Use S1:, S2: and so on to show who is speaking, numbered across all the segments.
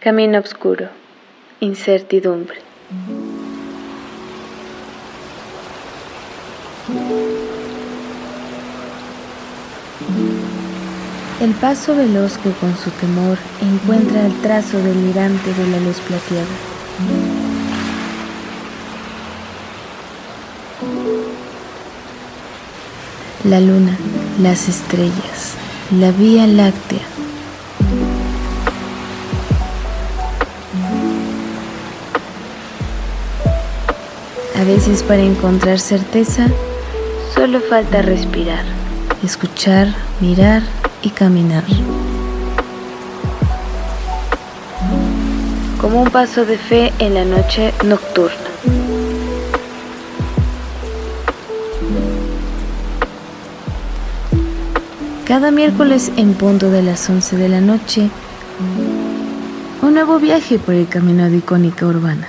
S1: Camino oscuro, incertidumbre.
S2: El paso veloz que con su temor encuentra el trazo delirante de la luz plateada. La luna, las estrellas, la vía láctea. A veces para encontrar certeza,
S1: Solo falta respirar.
S2: escuchar, mirar y caminar.
S1: Como un paso de fe en la noche nocturna.
S2: Cada miércoles en punto de las 11 de la noche, un nuevo viaje por el camino de icónica urbana.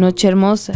S2: Noche hermosa.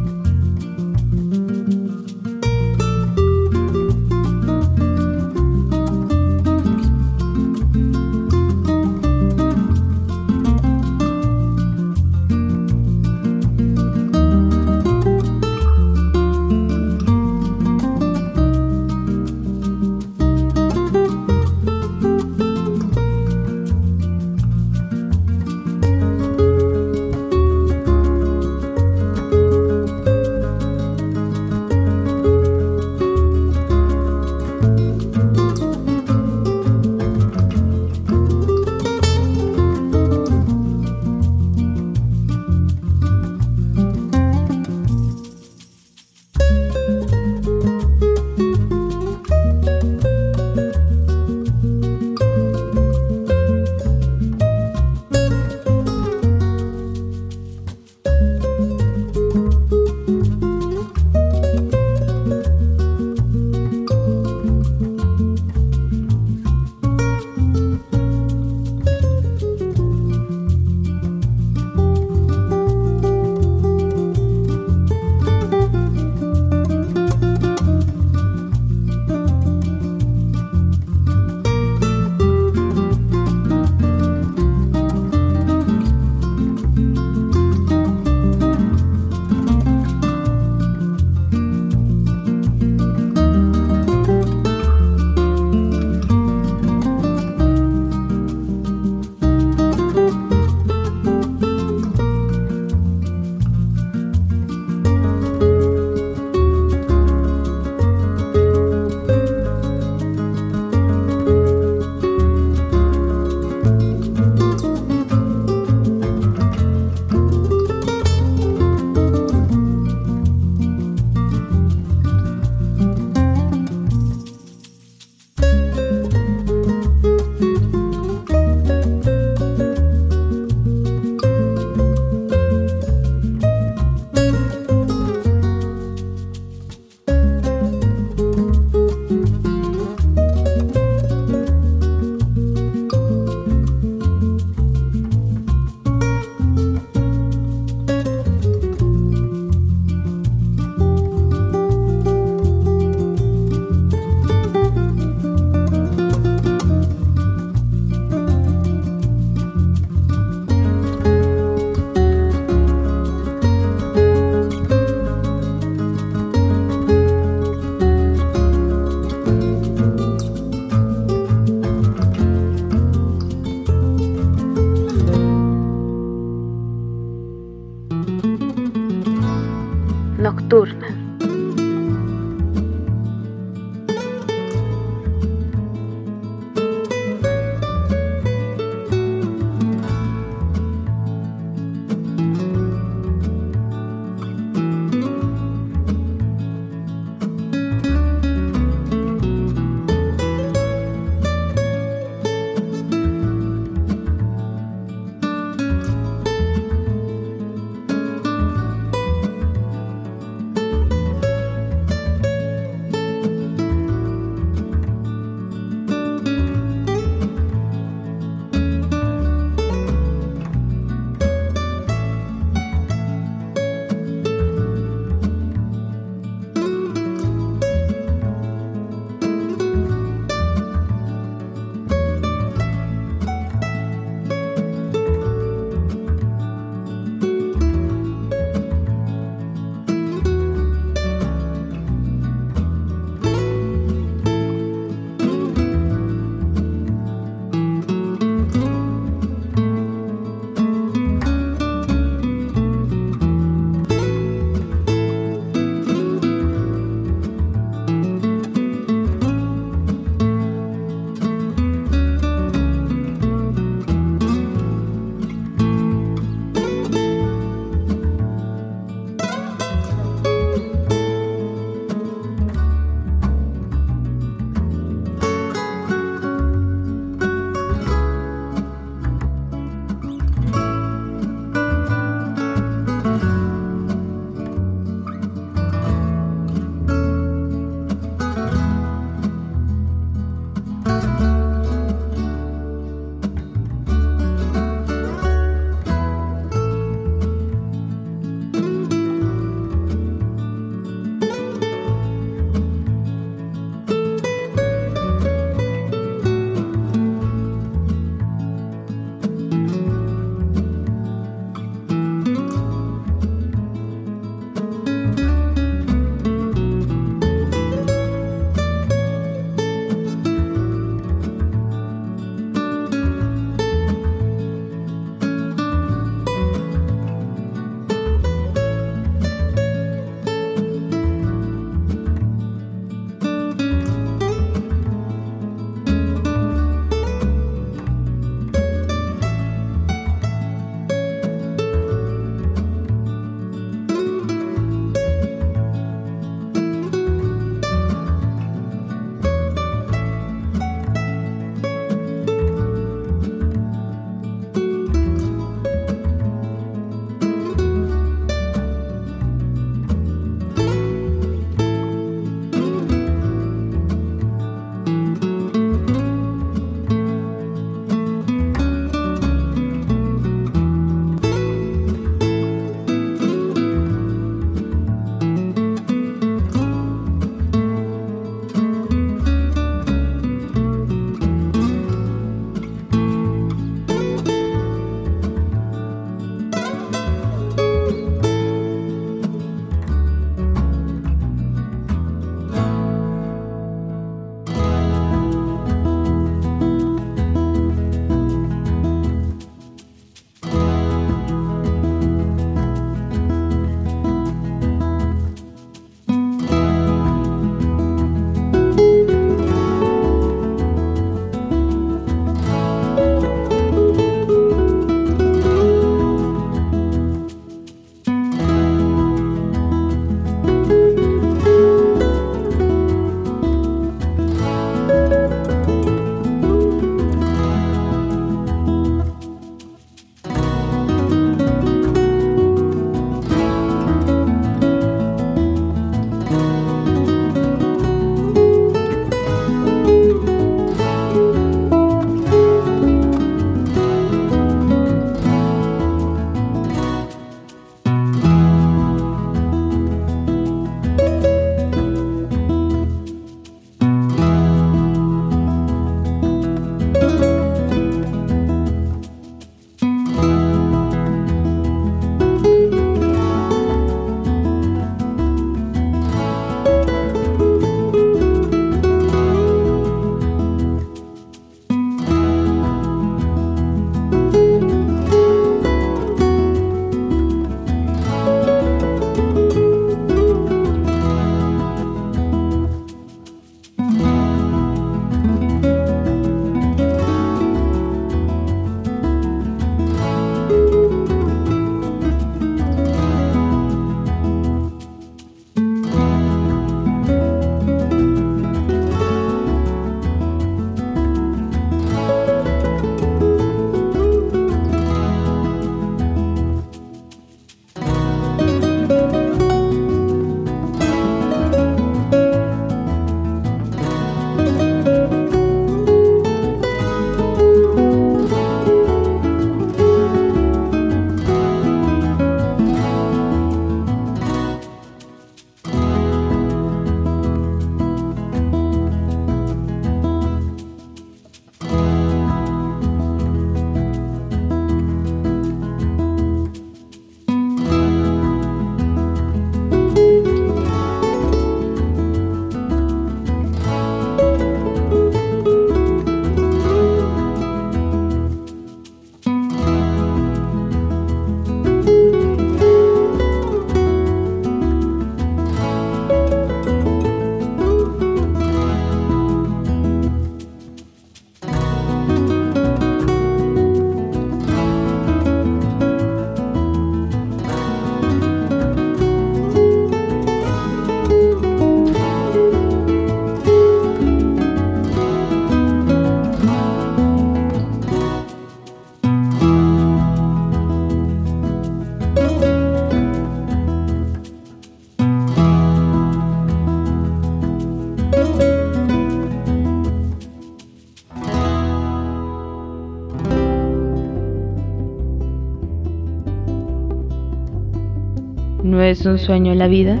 S2: Es un sueño la vida?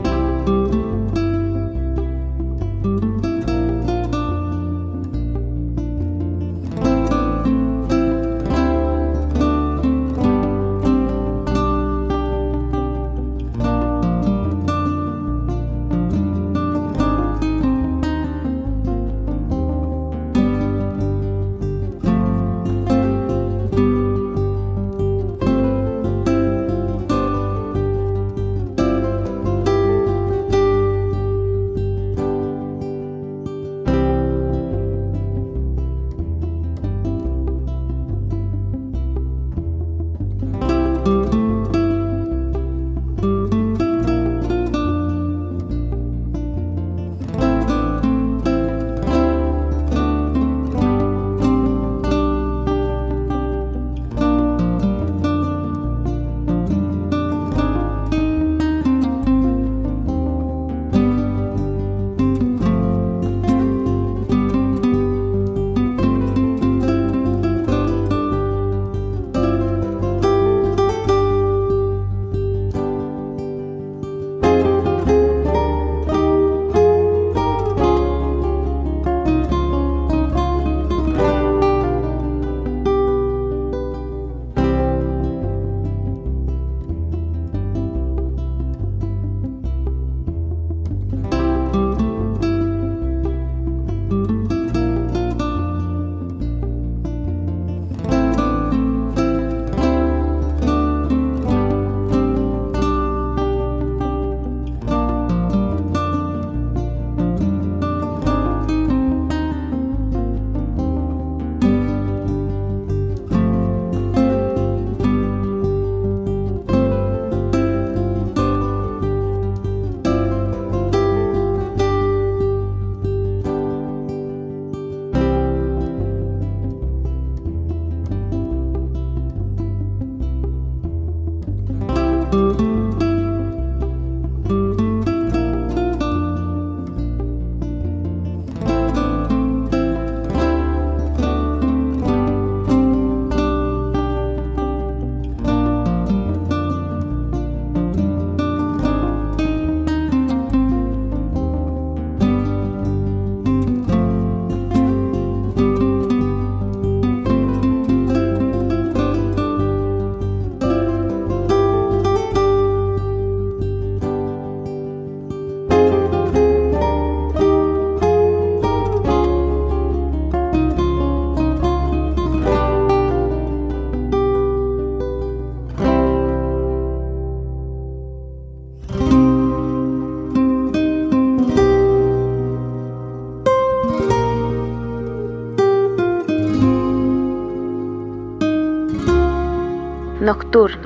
S1: Nocturna.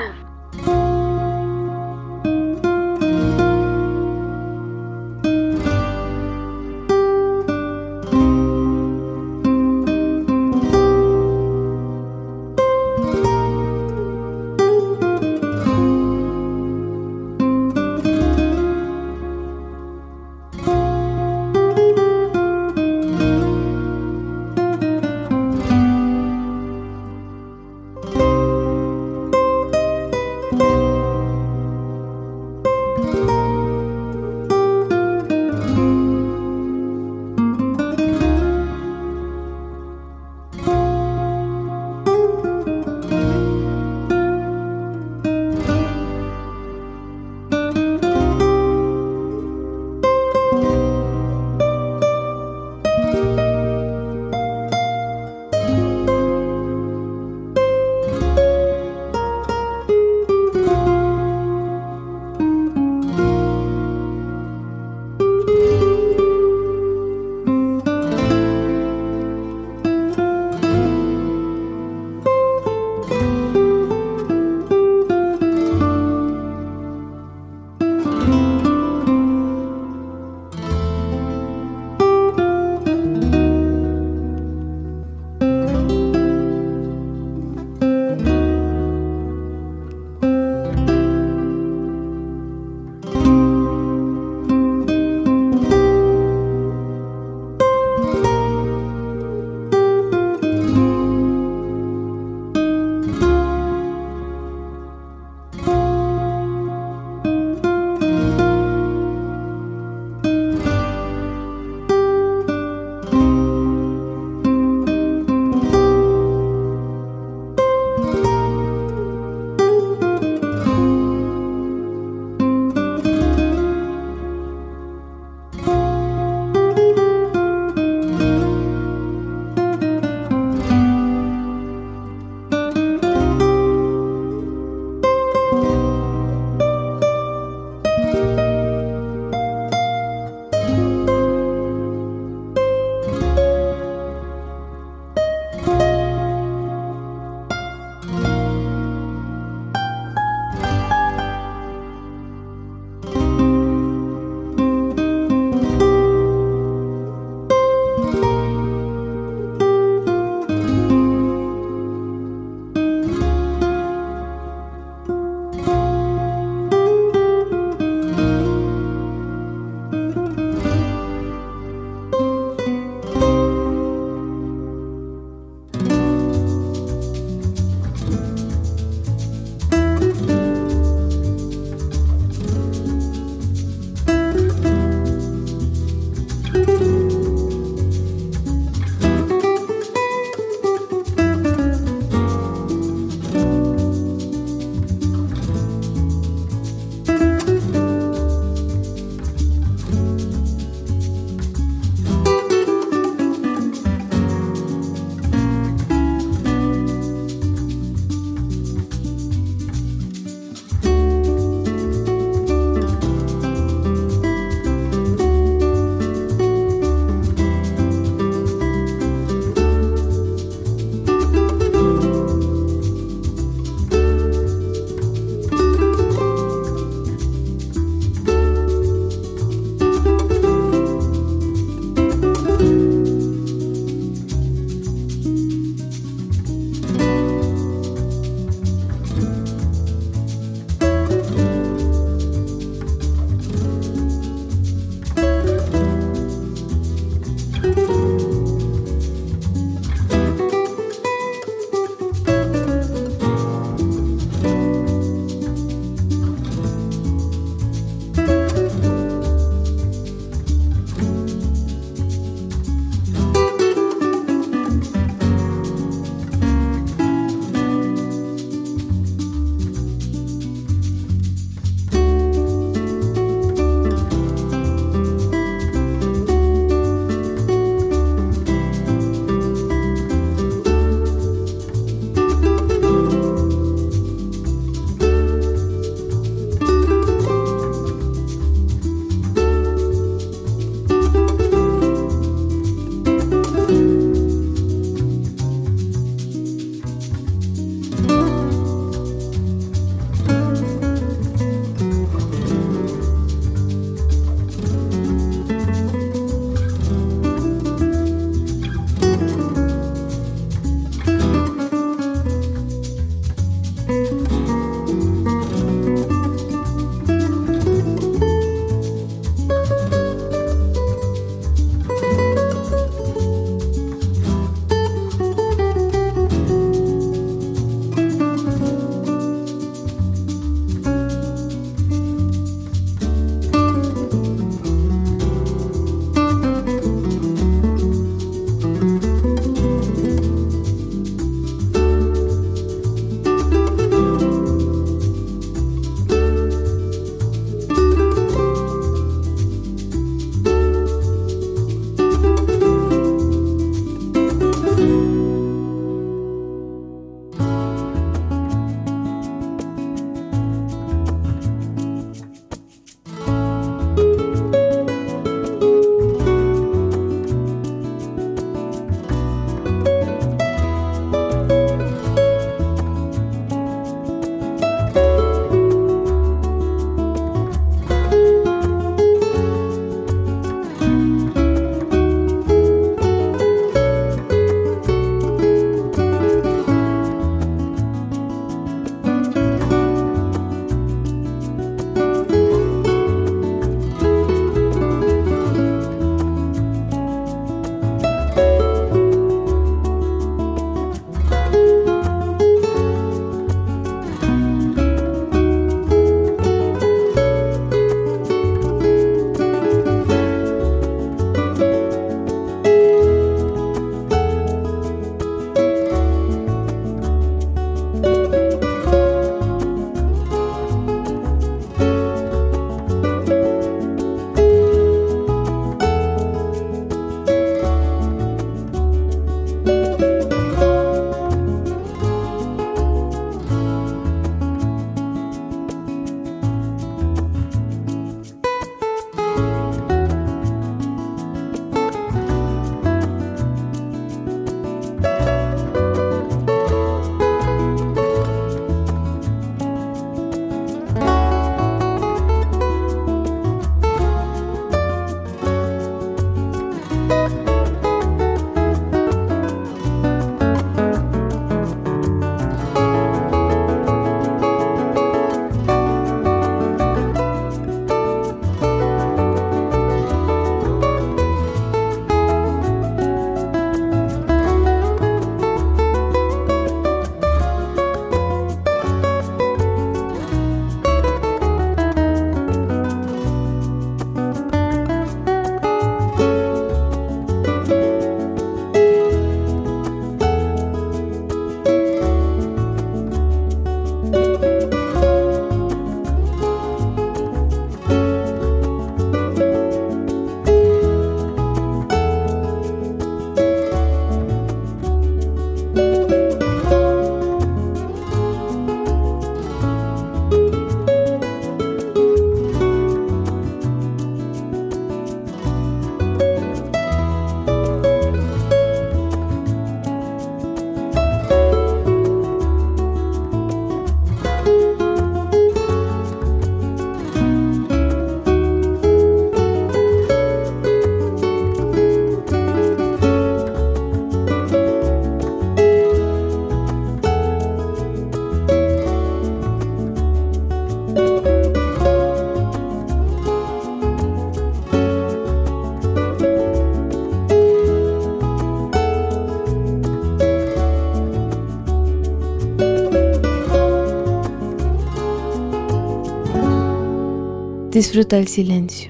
S2: Disfruta el silencio.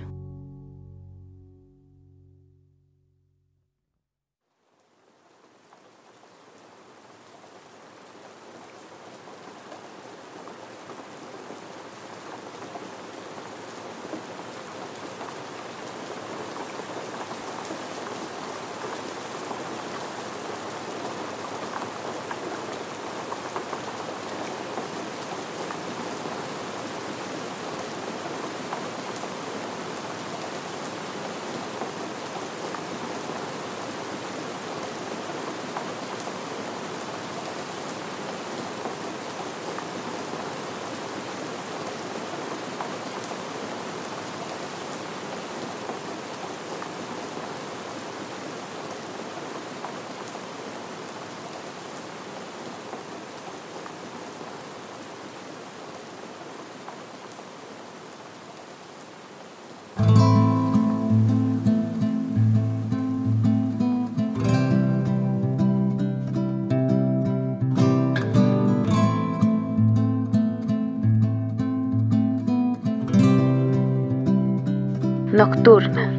S1: Nocturna.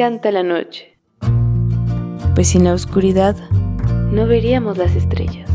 S1: Encanta la noche,
S2: pues sin la oscuridad
S1: no veríamos las estrellas.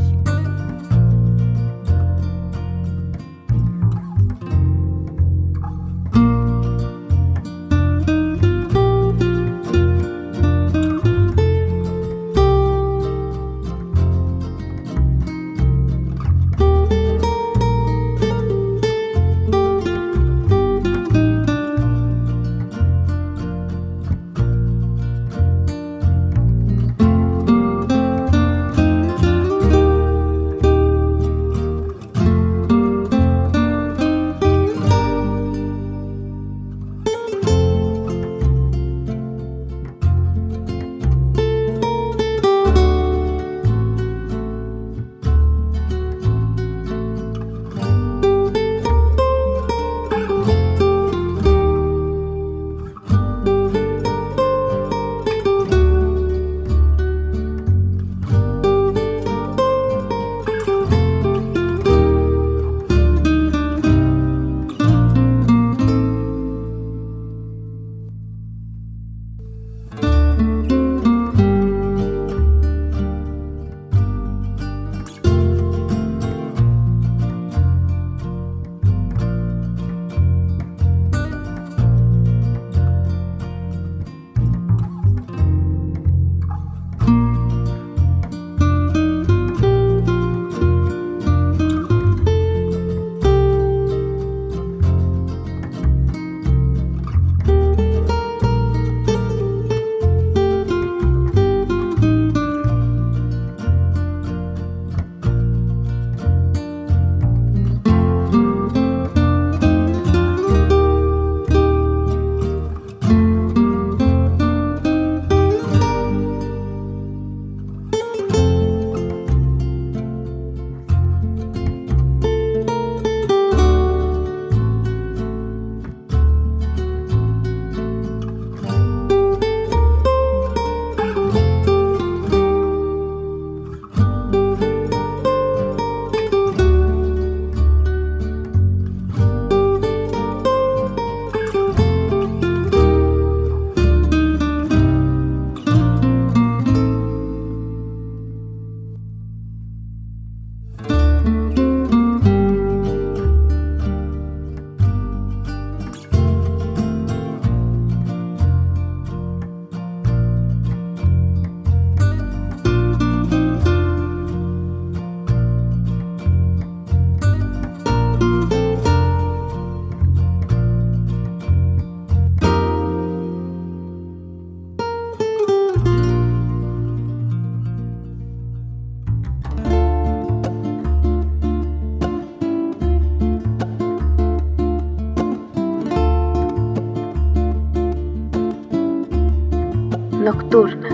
S1: Nocturna.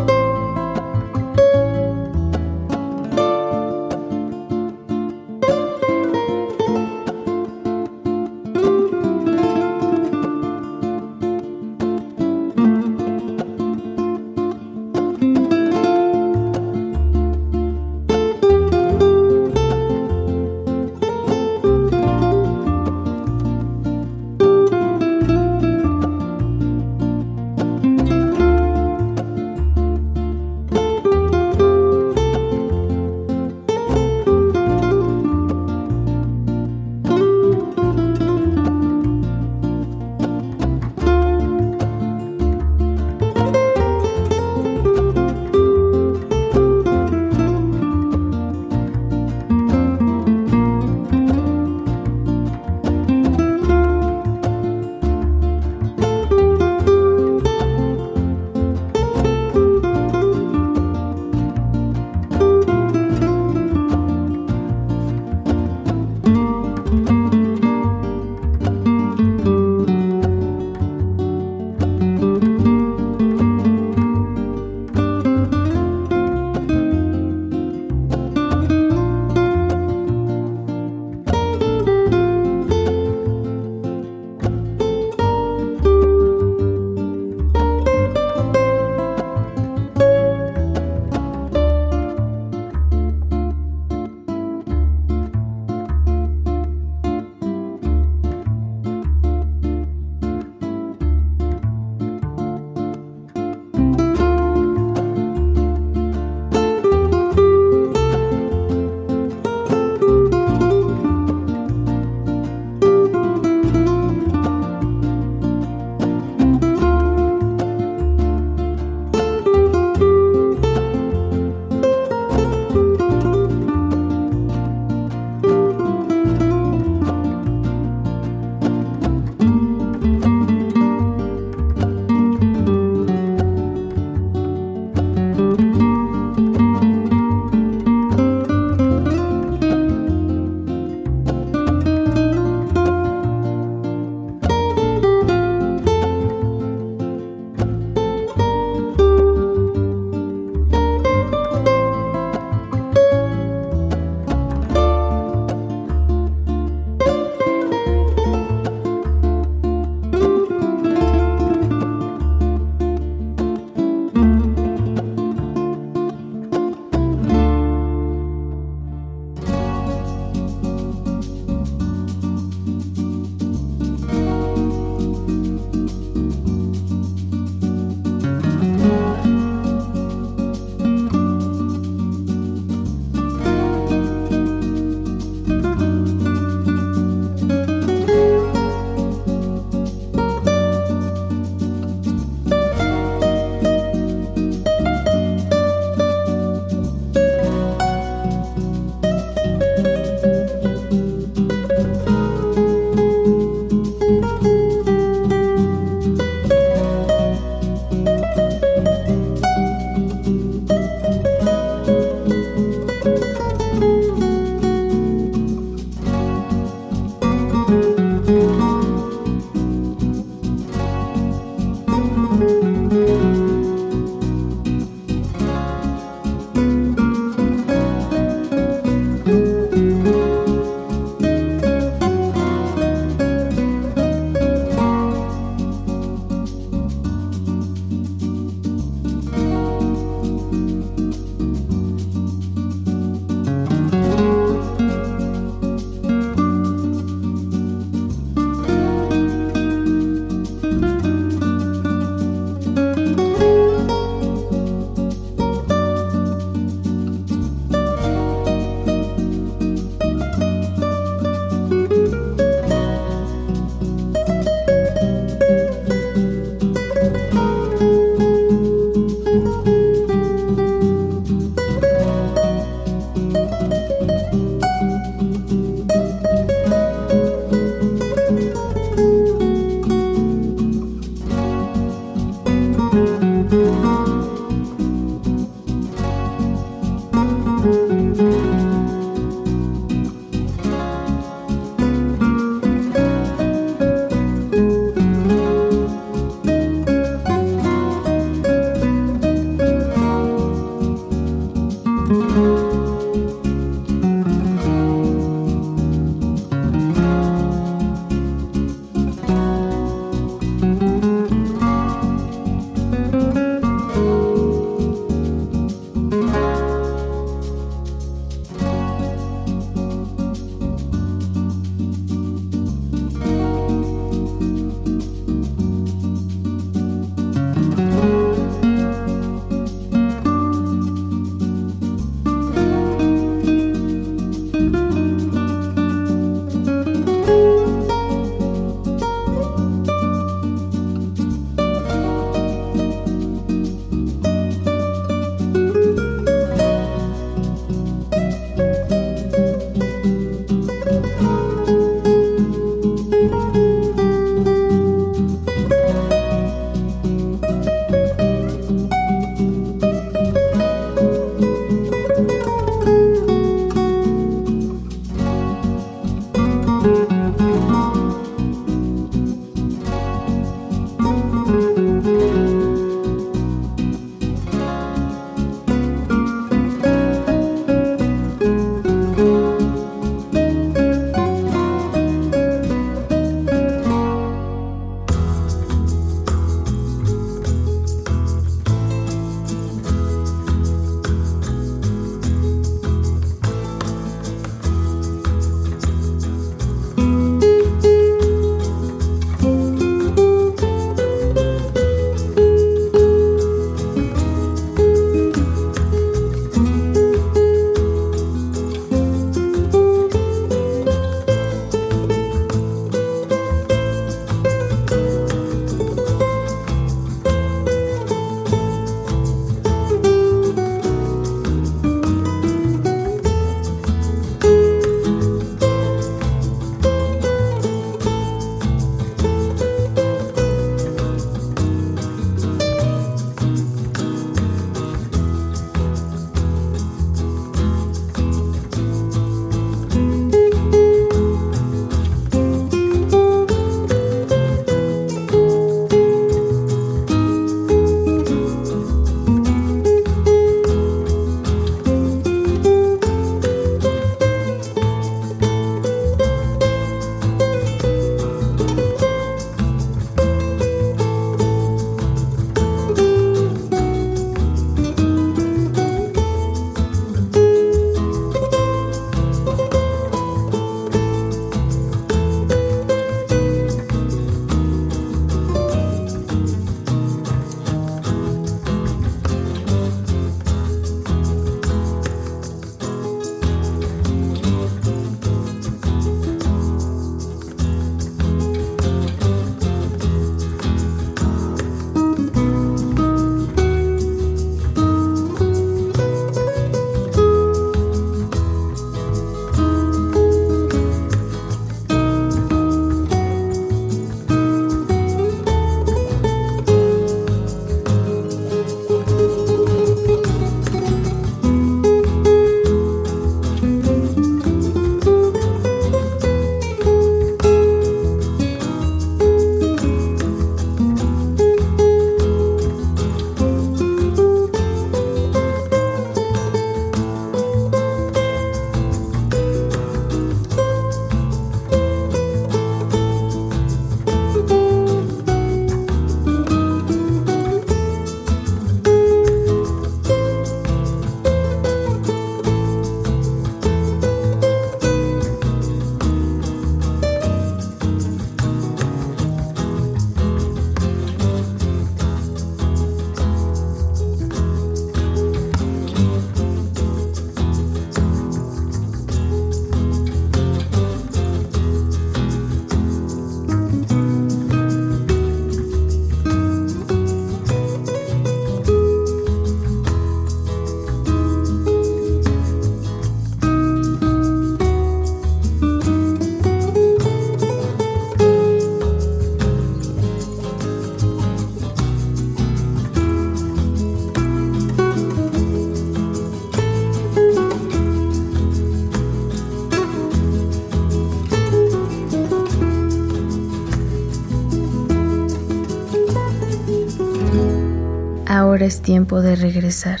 S2: Ahora es tiempo de regresar.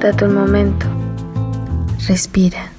S1: Date un momento.
S2: Respira.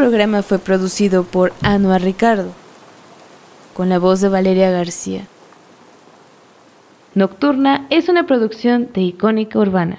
S2: Programa fue producido por Anuar Ricardo, con la voz de Valeria García.
S1: Nocturna es una producción de Icónica Urbana.